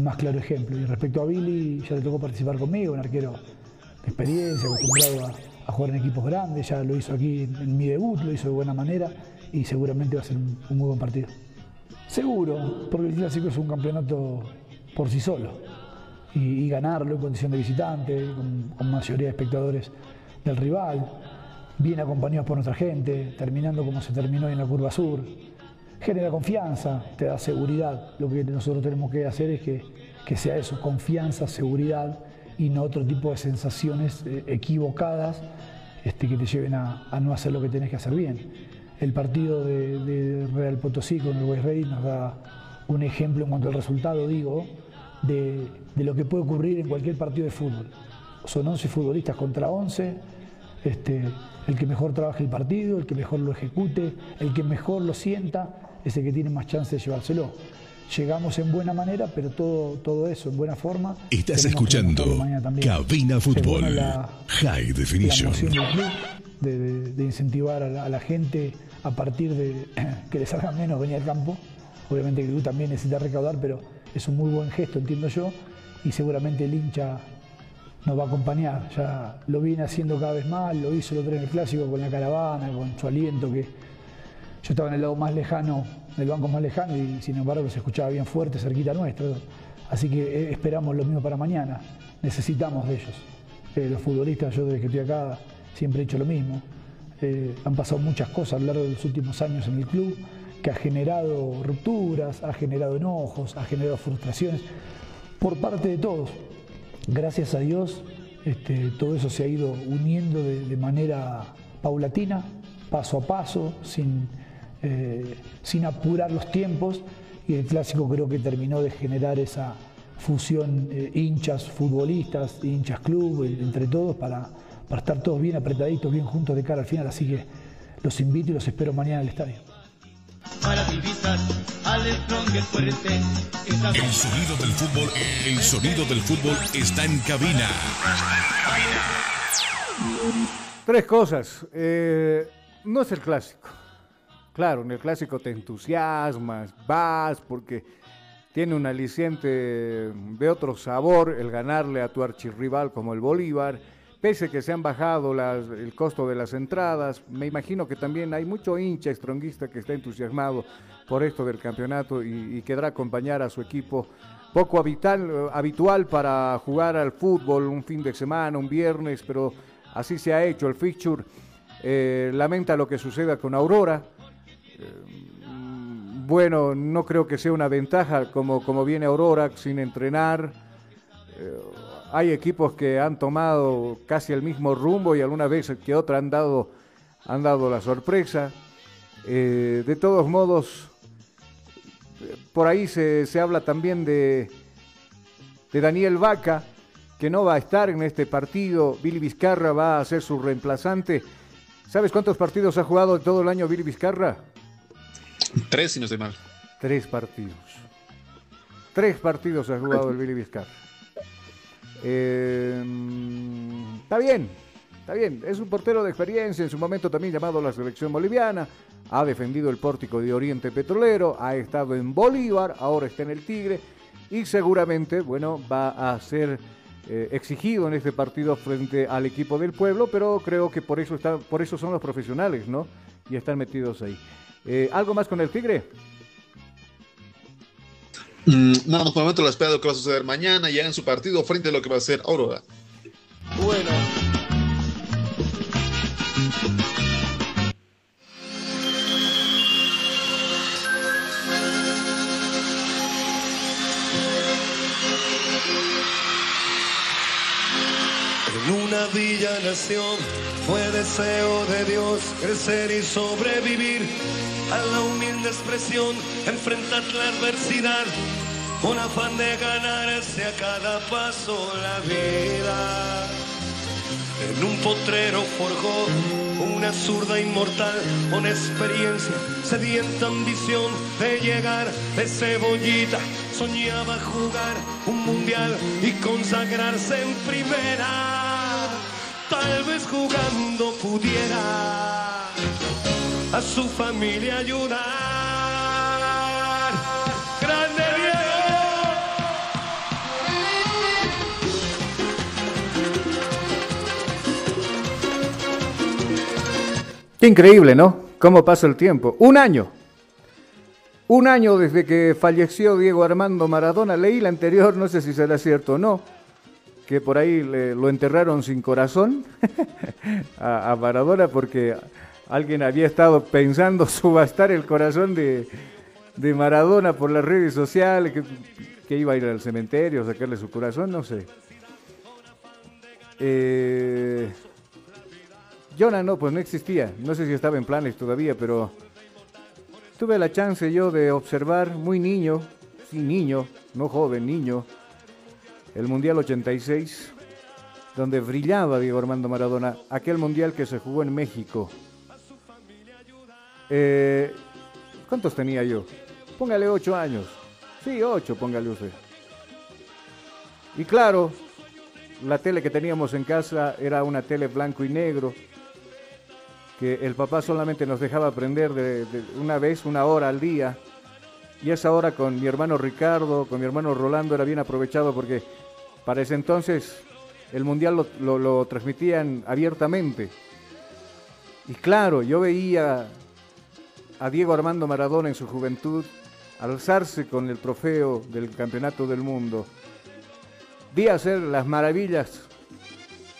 más claro ejemplo. Y respecto a Billy, ya le tocó participar conmigo, un arquero de experiencia, acostumbrado a, jugar en equipos grandes, ya lo hizo aquí en, mi debut, lo hizo de buena manera y seguramente va a ser un, muy buen partido. Seguro, porque el Clásico es un campeonato por sí solo y, ganarlo en condición de visitante, con mayoría de espectadores del rival bien acompañados por nuestra gente, terminando como se terminó en la curva sur. Genera confianza, te da seguridad. Lo que nosotros tenemos que hacer es que, sea eso, confianza, seguridad y no otro tipo de sensaciones eh, equivocadas este, que te lleven a, no hacer lo que tenés que hacer bien. El partido de, Real Potosí con el West Ready nos da un ejemplo en cuanto al resultado, digo, de, de lo que puede ocurrir en cualquier partido de fútbol. Son 11 futbolistas contra 11. Este, el que mejor trabaje el partido, el que mejor lo ejecute, el que mejor lo sienta, es el que tiene más chance de llevárselo. Llegamos en buena manera, pero todo, todo eso en buena forma. Estás escuchando Cabina Fútbol, High Definition. de, incentivar a la, gente a partir de que les salga menos venir al campo. Obviamente que tú también necesita recaudar, pero es un muy buen gesto, entiendo yo, y seguramente el hincha nos va a acompañar. Ya lo viene haciendo cada vez más, lo hizo el otro en el clásico con la caravana, con su aliento, que yo estaba en el lado más lejano, en el banco más lejano, y sin embargo se escuchaba bien fuerte, cerquita nuestro. Así que eh, esperamos lo mismo para mañana. Necesitamos de ellos. Eh, los futbolistas, yo desde que estoy acá siempre he hecho lo mismo. Eh, han pasado muchas cosas a lo largo de los últimos años en el club que ha generado rupturas, ha generado enojos, ha generado frustraciones por parte de todos gracias a Dios, este, todo eso se ha ido uniendo de, manera paulatina, paso a paso, sin, eh, sin apurar los tiempos, y el clásico creo que terminó de generar esa fusión eh, hinchas futbolistas, hinchas club, entre todos, para, para estar todos bien apretaditos, bien juntos de cara al final. Así que los invito y los espero mañana al estadio para. El sonido del fútbol, el sonido del fútbol está en cabina. Tres cosas. Eh, no es el clásico. Claro, en el clásico te entusiasmas, vas porque tiene un aliciente de otro sabor el ganarle a tu archirrival como el Bolívar pese que se han bajado el costo de las entradas, me imagino que también hay mucho hincha estronguista que está entusiasmado por esto del campeonato y, quedará acompañar a su equipo poco habitual, habitual para jugar al fútbol un fin de semana, un viernes, pero así se ha hecho el fixture. Eh, lamenta lo que suceda con Aurora. Eh, bueno, no creo que sea una ventaja como, como viene Aurora sin entrenar. Eh, hay equipos que han tomado casi el mismo rumbo y alguna vez que otra han dado, han dado la sorpresa. Eh, de todos modos, por ahí se, habla también de, de Daniel Vaca, que no va a estar en este partido. Billy Vizcarra va a ser su reemplazante. ¿Sabes cuántos partidos ha jugado todo el año Billy Vizcarra? Tres, si no estoy mal. Tres partidos. Tres partidos ha jugado el Billy Vizcarra. Eh, está bien, está bien. Es un portero de experiencia, en su momento también llamado a la selección boliviana. Ha defendido el pórtico de Oriente Petrolero, ha estado en Bolívar, ahora está en el Tigre y seguramente, bueno, va a ser eh, exigido en este partido frente al equipo del pueblo, pero creo que por eso, está, por eso son los profesionales, ¿no? Y están metidos ahí. Eh, ¿Algo más con el Tigre? Mm, no, por el momento la espera de lo que va a suceder mañana, ya en su partido, frente a lo que va a ser Aurora. Bueno. En una villa nación fue deseo de Dios crecer y sobrevivir a la humilde expresión, enfrentar la adversidad, con afán de ganarse a cada paso la vida. En un potrero forjó una zurda inmortal con experiencia, sedienta ambición de llegar de cebollita. Soñaba jugar un mundial y consagrarse en primera. Tal vez jugando pudiera a su familia ayudar. ¡Grande Diego! Increíble, ¿no? ¿Cómo pasa el tiempo? Un año. Un año desde que falleció Diego Armando Maradona. Leí la anterior, no sé si será cierto o no, que por ahí le- lo enterraron sin corazón a, a Maradona porque alguien había estado pensando subastar el corazón de, de Maradona por las redes sociales, que, que iba a ir al cementerio sacarle su corazón, no sé. Eh, Jonah no, pues no existía. No sé si estaba en planes todavía, pero tuve la chance yo de observar muy niño, sí niño, no joven, niño, el Mundial 86, donde brillaba Diego Armando Maradona, aquel Mundial que se jugó en México. Eh, ¿Cuántos tenía yo? Póngale ocho años. Sí, ocho, póngale usted. Y claro, la tele que teníamos en casa era una tele blanco y negro, que el papá solamente nos dejaba prender de, de una vez, una hora al día. Y esa hora con mi hermano Ricardo, con mi hermano Rolando era bien aprovechado porque para ese entonces el mundial lo transmitían abiertamente. Y claro, yo veía a Diego Armando Maradona en su juventud alzarse con el trofeo del campeonato del mundo. Vi hacer las maravillas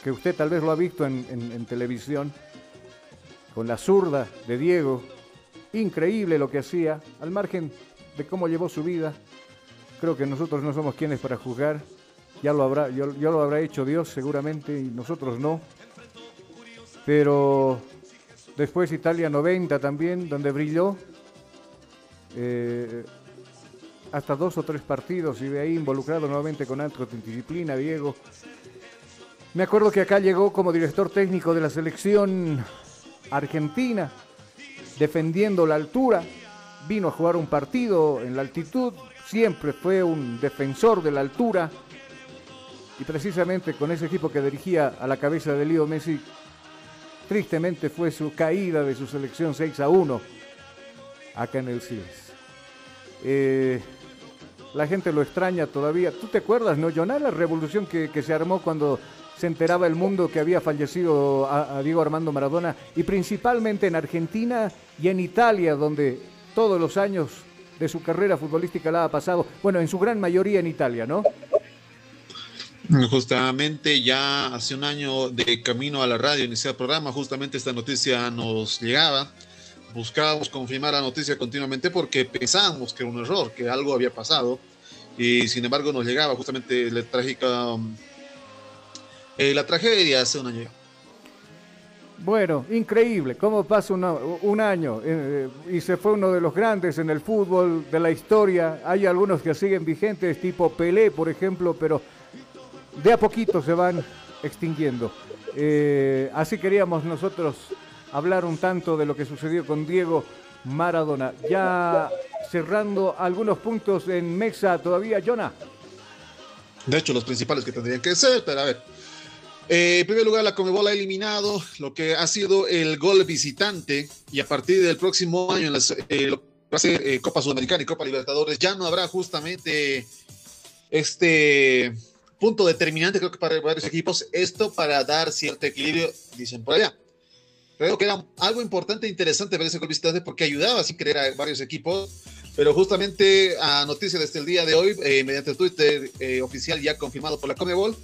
que usted tal vez lo ha visto en, televisión, con la zurda de Diego. Increíble lo que hacía, al margen de cómo llevó su vida. Creo que nosotros no somos quienes para juzgar. Ya lo habrá, lo habrá hecho Dios seguramente y nosotros no. Pero después Italia 90 también, donde brilló. eh, hasta dos o tres partidos y de ahí involucrado nuevamente con alto disciplina, Diego. Me acuerdo que acá llegó como director técnico de la selección argentina, defendiendo la altura, vino a jugar un partido en la altitud, siempre fue un defensor de la altura y precisamente con ese equipo que dirigía a la cabeza de Leo Messi, tristemente fue su caída de su selección 6 a 1 acá en el Siles. Eh, la gente lo extraña todavía. ¿Tú te acuerdas, no, Jonah, la revolución que, que se armó cuando se enteraba el mundo que había fallecido a Diego Armando Maradona? Y principalmente en Argentina y en Italia, donde todos los años de su carrera futbolística la ha pasado, bueno, en su gran mayoría en Italia, ¿no? Justamente ya hace un año de camino a la radio, iniciar el programa, justamente esta noticia nos llegaba. Buscábamos confirmar la noticia continuamente porque pensábamos que era un error, que algo había pasado. Y sin embargo nos llegaba justamente la trágica, um, eh, la tragedia hace un año. Bueno, increíble, cómo pasa un año eh, y se fue uno de los grandes en el fútbol de la historia. Hay algunos que siguen vigentes, tipo Pelé, por ejemplo, pero de a poquito se van extinguiendo. Eh, así queríamos nosotros hablar un tanto de lo que sucedió con Diego Maradona. Ya cerrando algunos puntos en Mexa todavía, Jonah. De hecho, los principales que tendrían que ser, pero a ver. Eh, en primer lugar, la Comebol ha eliminado lo que ha sido el gol visitante y a partir del próximo año en las eh, Copa Sudamericana y Copa Libertadores ya no habrá justamente este punto determinante creo que para varios equipos esto para dar cierto equilibrio dicen por allá creo que era algo importante e interesante ver ese gol visitante porque ayudaba sin querer a varios equipos pero justamente a noticia desde el día de hoy eh, mediante Twitter eh, oficial ya confirmado por la Comebol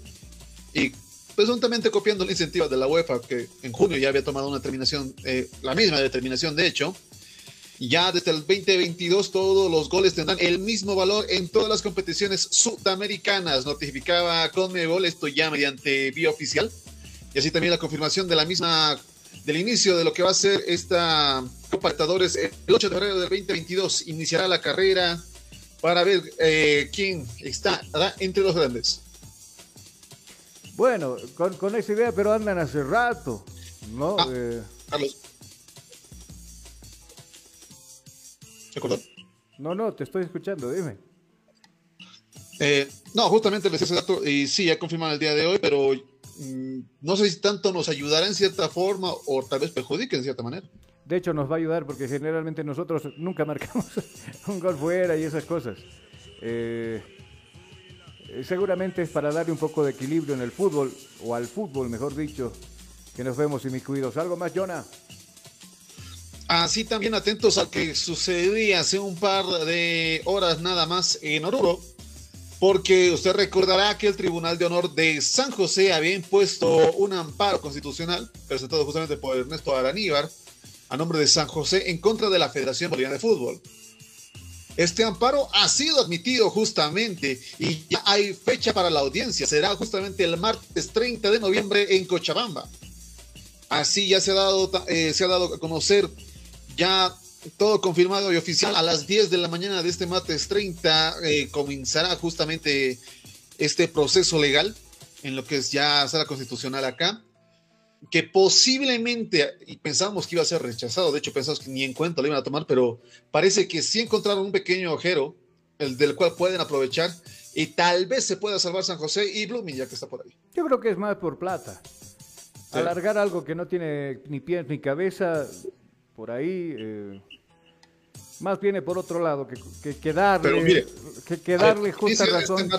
y presuntamente copiando la incentiva de la UEFA, que en junio ya había tomado una determinación, eh, la misma determinación de hecho. Ya desde el 2022 todos los goles tendrán el mismo valor en todas las competiciones sudamericanas, notificaba Conmebol esto ya mediante vía oficial. Y así también la confirmación de la misma del inicio de lo que va a ser esta Copa Libertadores. El 8 de febrero del 2022 iniciará la carrera para ver eh, quién está entre los grandes. Bueno, con, con, esa idea, pero andan hace rato, ¿no? Ah, eh... Carlos. No, no, te estoy escuchando, dime. Eh, no, justamente les ese dato, y sí, ya confirman el día de hoy, pero mm, no sé si tanto nos ayudará en cierta forma o tal vez perjudique en cierta manera. De hecho, nos va a ayudar porque generalmente nosotros nunca marcamos un gol fuera y esas cosas. Eh, seguramente es para darle un poco de equilibrio en el fútbol, o al fútbol, mejor dicho, que nos vemos inmiscuidos. ¿Algo más, Jonah? Así también atentos al que sucedía hace un par de horas nada más en Oruro, porque usted recordará que el Tribunal de Honor de San José había impuesto un amparo constitucional presentado justamente por Ernesto Araníbar a nombre de San José en contra de la Federación Boliviana de Fútbol. Este amparo ha sido admitido justamente y ya hay fecha para la audiencia. Será justamente el martes 30 de noviembre en Cochabamba. Así ya se ha dado, eh, se ha dado a conocer ya todo confirmado y oficial. A las 10 de la mañana de este martes 30 eh, comenzará justamente este proceso legal en lo que es ya sala constitucional acá, que posiblemente, y pensábamos que iba a ser rechazado, de hecho pensamos que ni en cuenta lo iban a tomar, pero parece que sí encontraron un pequeño ojero, el del cual pueden aprovechar, y tal vez se pueda salvar San José y Blooming, ya que está por ahí. Yo creo que es más por plata. Alargar algo que no tiene ni pies ni cabeza, por ahí... Eh más viene por otro lado, que, que, darle, que, darle justa razón.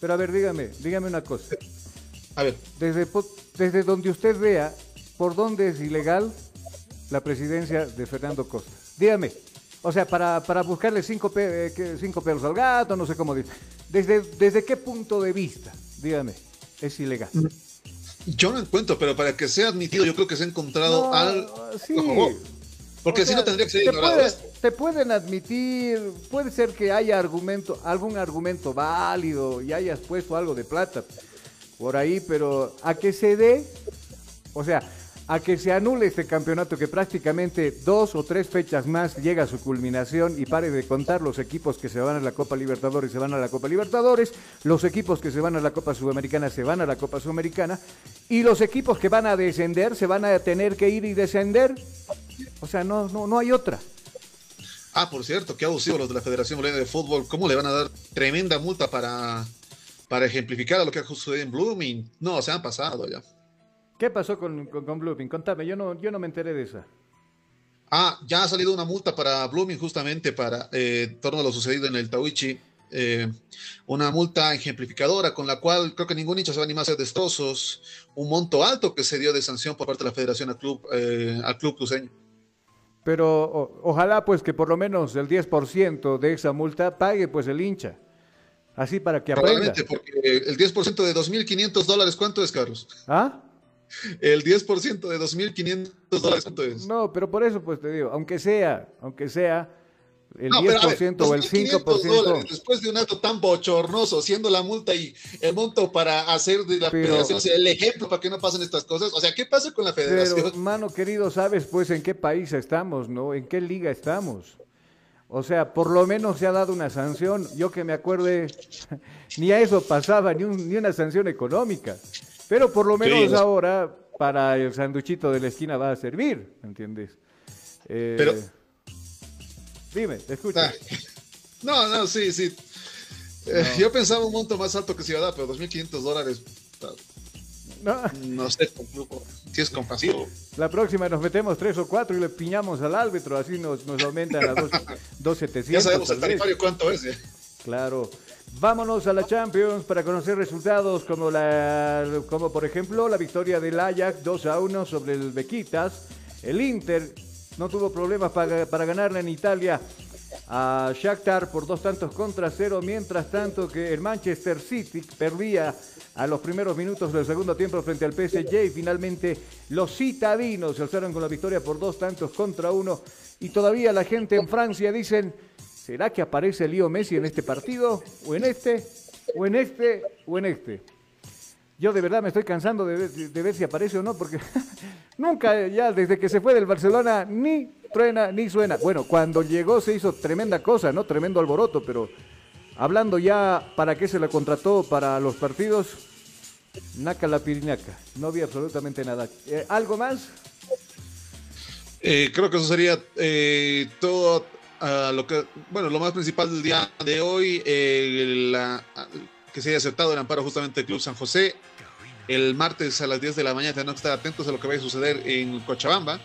Pero a ver, dígame, dígame una cosa. A ver. Desde, desde donde usted vea por dónde es ilegal la presidencia de Fernando Costa. Dígame. O sea, para, para buscarle cinco, eh, cinco pelos al gato, no sé cómo dice. ¿Desde, ¿Desde qué punto de vista, dígame, es ilegal? Yo no encuentro, pero para que sea admitido, yo creo que se ha encontrado al. Sí. Porque si no tendría que ser ignorado. te pueden admitir, puede ser que haya argumento, algún argumento válido y hayas puesto algo de plata por ahí, pero a que se dé, o sea, a que se anule este campeonato que prácticamente dos o tres fechas más llega a su culminación y pare de contar los equipos que se van a la Copa Libertadores se van a la Copa Libertadores, los equipos que se van a la Copa Sudamericana se van a la Copa Sudamericana y los equipos que van a descender se van a tener que ir y descender o sea, no, no, no hay otra. Ah, por cierto, qué abusivos los de la Federación Boliviana de Fútbol. ¿Cómo le van a dar tremenda multa para, para ejemplificar a lo que ha sucedido en Blooming? No, se han pasado ya. ¿Qué pasó con, con, Blooming? Contame, yo no, yo no me enteré de esa. Ah, ya ha salido una multa para Blooming justamente para eh, torno a lo sucedido en el Tawichi. Eh, una multa ejemplificadora con la cual creo que ningún hincha se va a animar a hacer destrozos. Un monto alto que se dio de sanción por parte de la federación al club, eh, al club cruceño. Pero ojalá pues que por lo menos el 10% de esa multa pague pues el hincha. Así para que aprenda. Probablemente, porque el 10% de 2.500 dólares, ¿cuánto es, Carlos? ¿Ah? El 10% de 2.500 dólares. No, pero por eso pues te digo, aunque sea, aunque sea, el 10% o el 5%. Dólares, después de un acto tan bochornoso, siendo la multa y el monto para hacer de la federación el ejemplo para que no pasen estas cosas. O sea, ¿qué pasa con la federación? Pero, mano querido, ¿sabes pues en qué país estamos, no? ¿En qué liga estamos? O sea, por lo menos se ha dado una sanción. Yo que me acuerde, ni a eso pasaba, ni, ni una sanción económica. Pero por lo menos ahora para el sanduchito de la esquina va a servir, ¿entiendes? Eh, pero Dime, te escucho. Ah, no, no, sí, sí. Eh, yo pensaba un monto más alto que se iba a dar, pero 2.500 dólares. No. no sé si es compasivo. La próxima nos metemos tres o cuatro y le piñamos al árbitro, así nos, nos aumentan a 2.700. ya sabemos el tarifario cuánto es. ¿eh? Claro. Vámonos a la Champions para conocer resultados como, la, como por ejemplo la victoria del Ajax 2 a 1 sobre el Bequitas. El Inter no tuvo problemas para, para ganarle en Italia a Shakhtar por dos tantos contra cero, mientras tanto que el Manchester City perdía a los primeros minutos del segundo tiempo frente al PSG y finalmente los citadinos se alzaron con la victoria por dos tantos contra uno y todavía la gente en Francia dicen, ¿será que aparece Leo Messi en este partido? ¿O en este? ¿O en este? ¿O en este? yo de verdad me estoy cansando de ver, de si aparece o no, porque nunca, ya desde que se fue del Barcelona, ni truena ni suena. Bueno, cuando llegó se hizo tremenda cosa, ¿no? Tremendo alboroto, pero hablando ya para qué se la contrató para los partidos, naca la pirinaca, no vi absolutamente nada. Eh, ¿Algo más? Eh, creo que eso sería eh, todo lo que, bueno, lo más principal del día de hoy, eh, la, que se haya aceptado el amparo justamente del Club San José. El martes a las 10 de la mañana tenemos que estar atentos a lo que vaya a suceder en Cochabamba.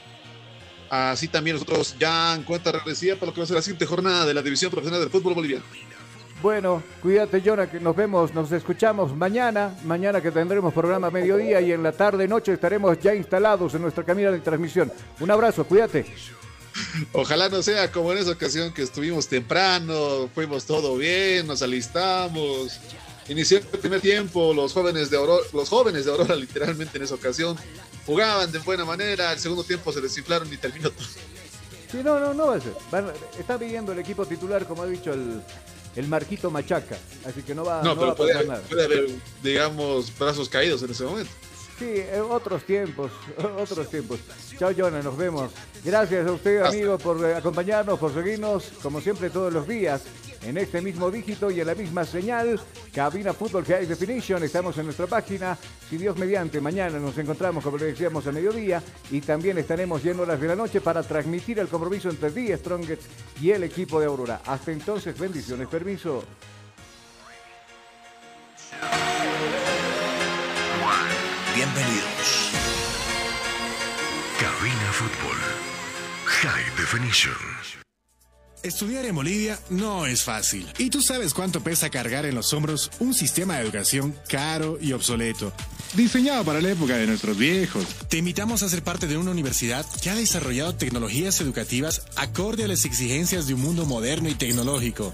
Así también nosotros ya en cuenta regresiva para lo que va a ser la siguiente jornada de la División Profesional del Fútbol Boliviano. Bueno, cuídate, Jonah, que nos vemos, nos escuchamos mañana. Mañana que tendremos programa mediodía y en la tarde, noche estaremos ya instalados en nuestra camina de transmisión. Un abrazo, cuídate. Ojalá no sea como en esa ocasión que estuvimos temprano, fuimos todo bien, nos alistamos. Inició el primer tiempo, los jóvenes de Aurora, los jóvenes de Aurora literalmente en esa ocasión jugaban de buena manera, el segundo tiempo se desinflaron y terminó todo. Sí, no, no, no va a ser. Van- está pidiendo el equipo titular, como ha dicho el, el Marquito Machaca. Así que no va, No, no va pero a puede, pasar nada. puede haber, digamos, brazos caídos en ese momento. Sí, eh, otros tiempos, otros tiempos. Chao, Jonah, nos vemos. Gracias a usted, amigo, por eh, acompañarnos, por seguirnos, como siempre, todos los días, en este mismo dígito y en la misma señal. Cabina Fútbol High Definition, estamos en nuestra página. Si Dios mediante, mañana nos encontramos, como le decíamos, a mediodía. Y también estaremos yendo horas de la noche para transmitir el compromiso entre The Strongest y el equipo de Aurora. Hasta entonces, bendiciones. Permiso. Bienvenidos. Cabina Fútbol. High Definition. Estudiar en Bolivia no es fácil. Y tú sabes cuánto pesa cargar en los hombros un sistema de educación caro y obsoleto. Diseñado para la época de nuestros viejos. Te invitamos a ser parte de una universidad que ha desarrollado tecnologías educativas acorde a las exigencias de un mundo moderno y tecnológico.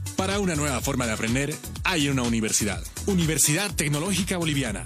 Para una nueva forma de aprender, hay una universidad. Universidad Tecnológica Boliviana.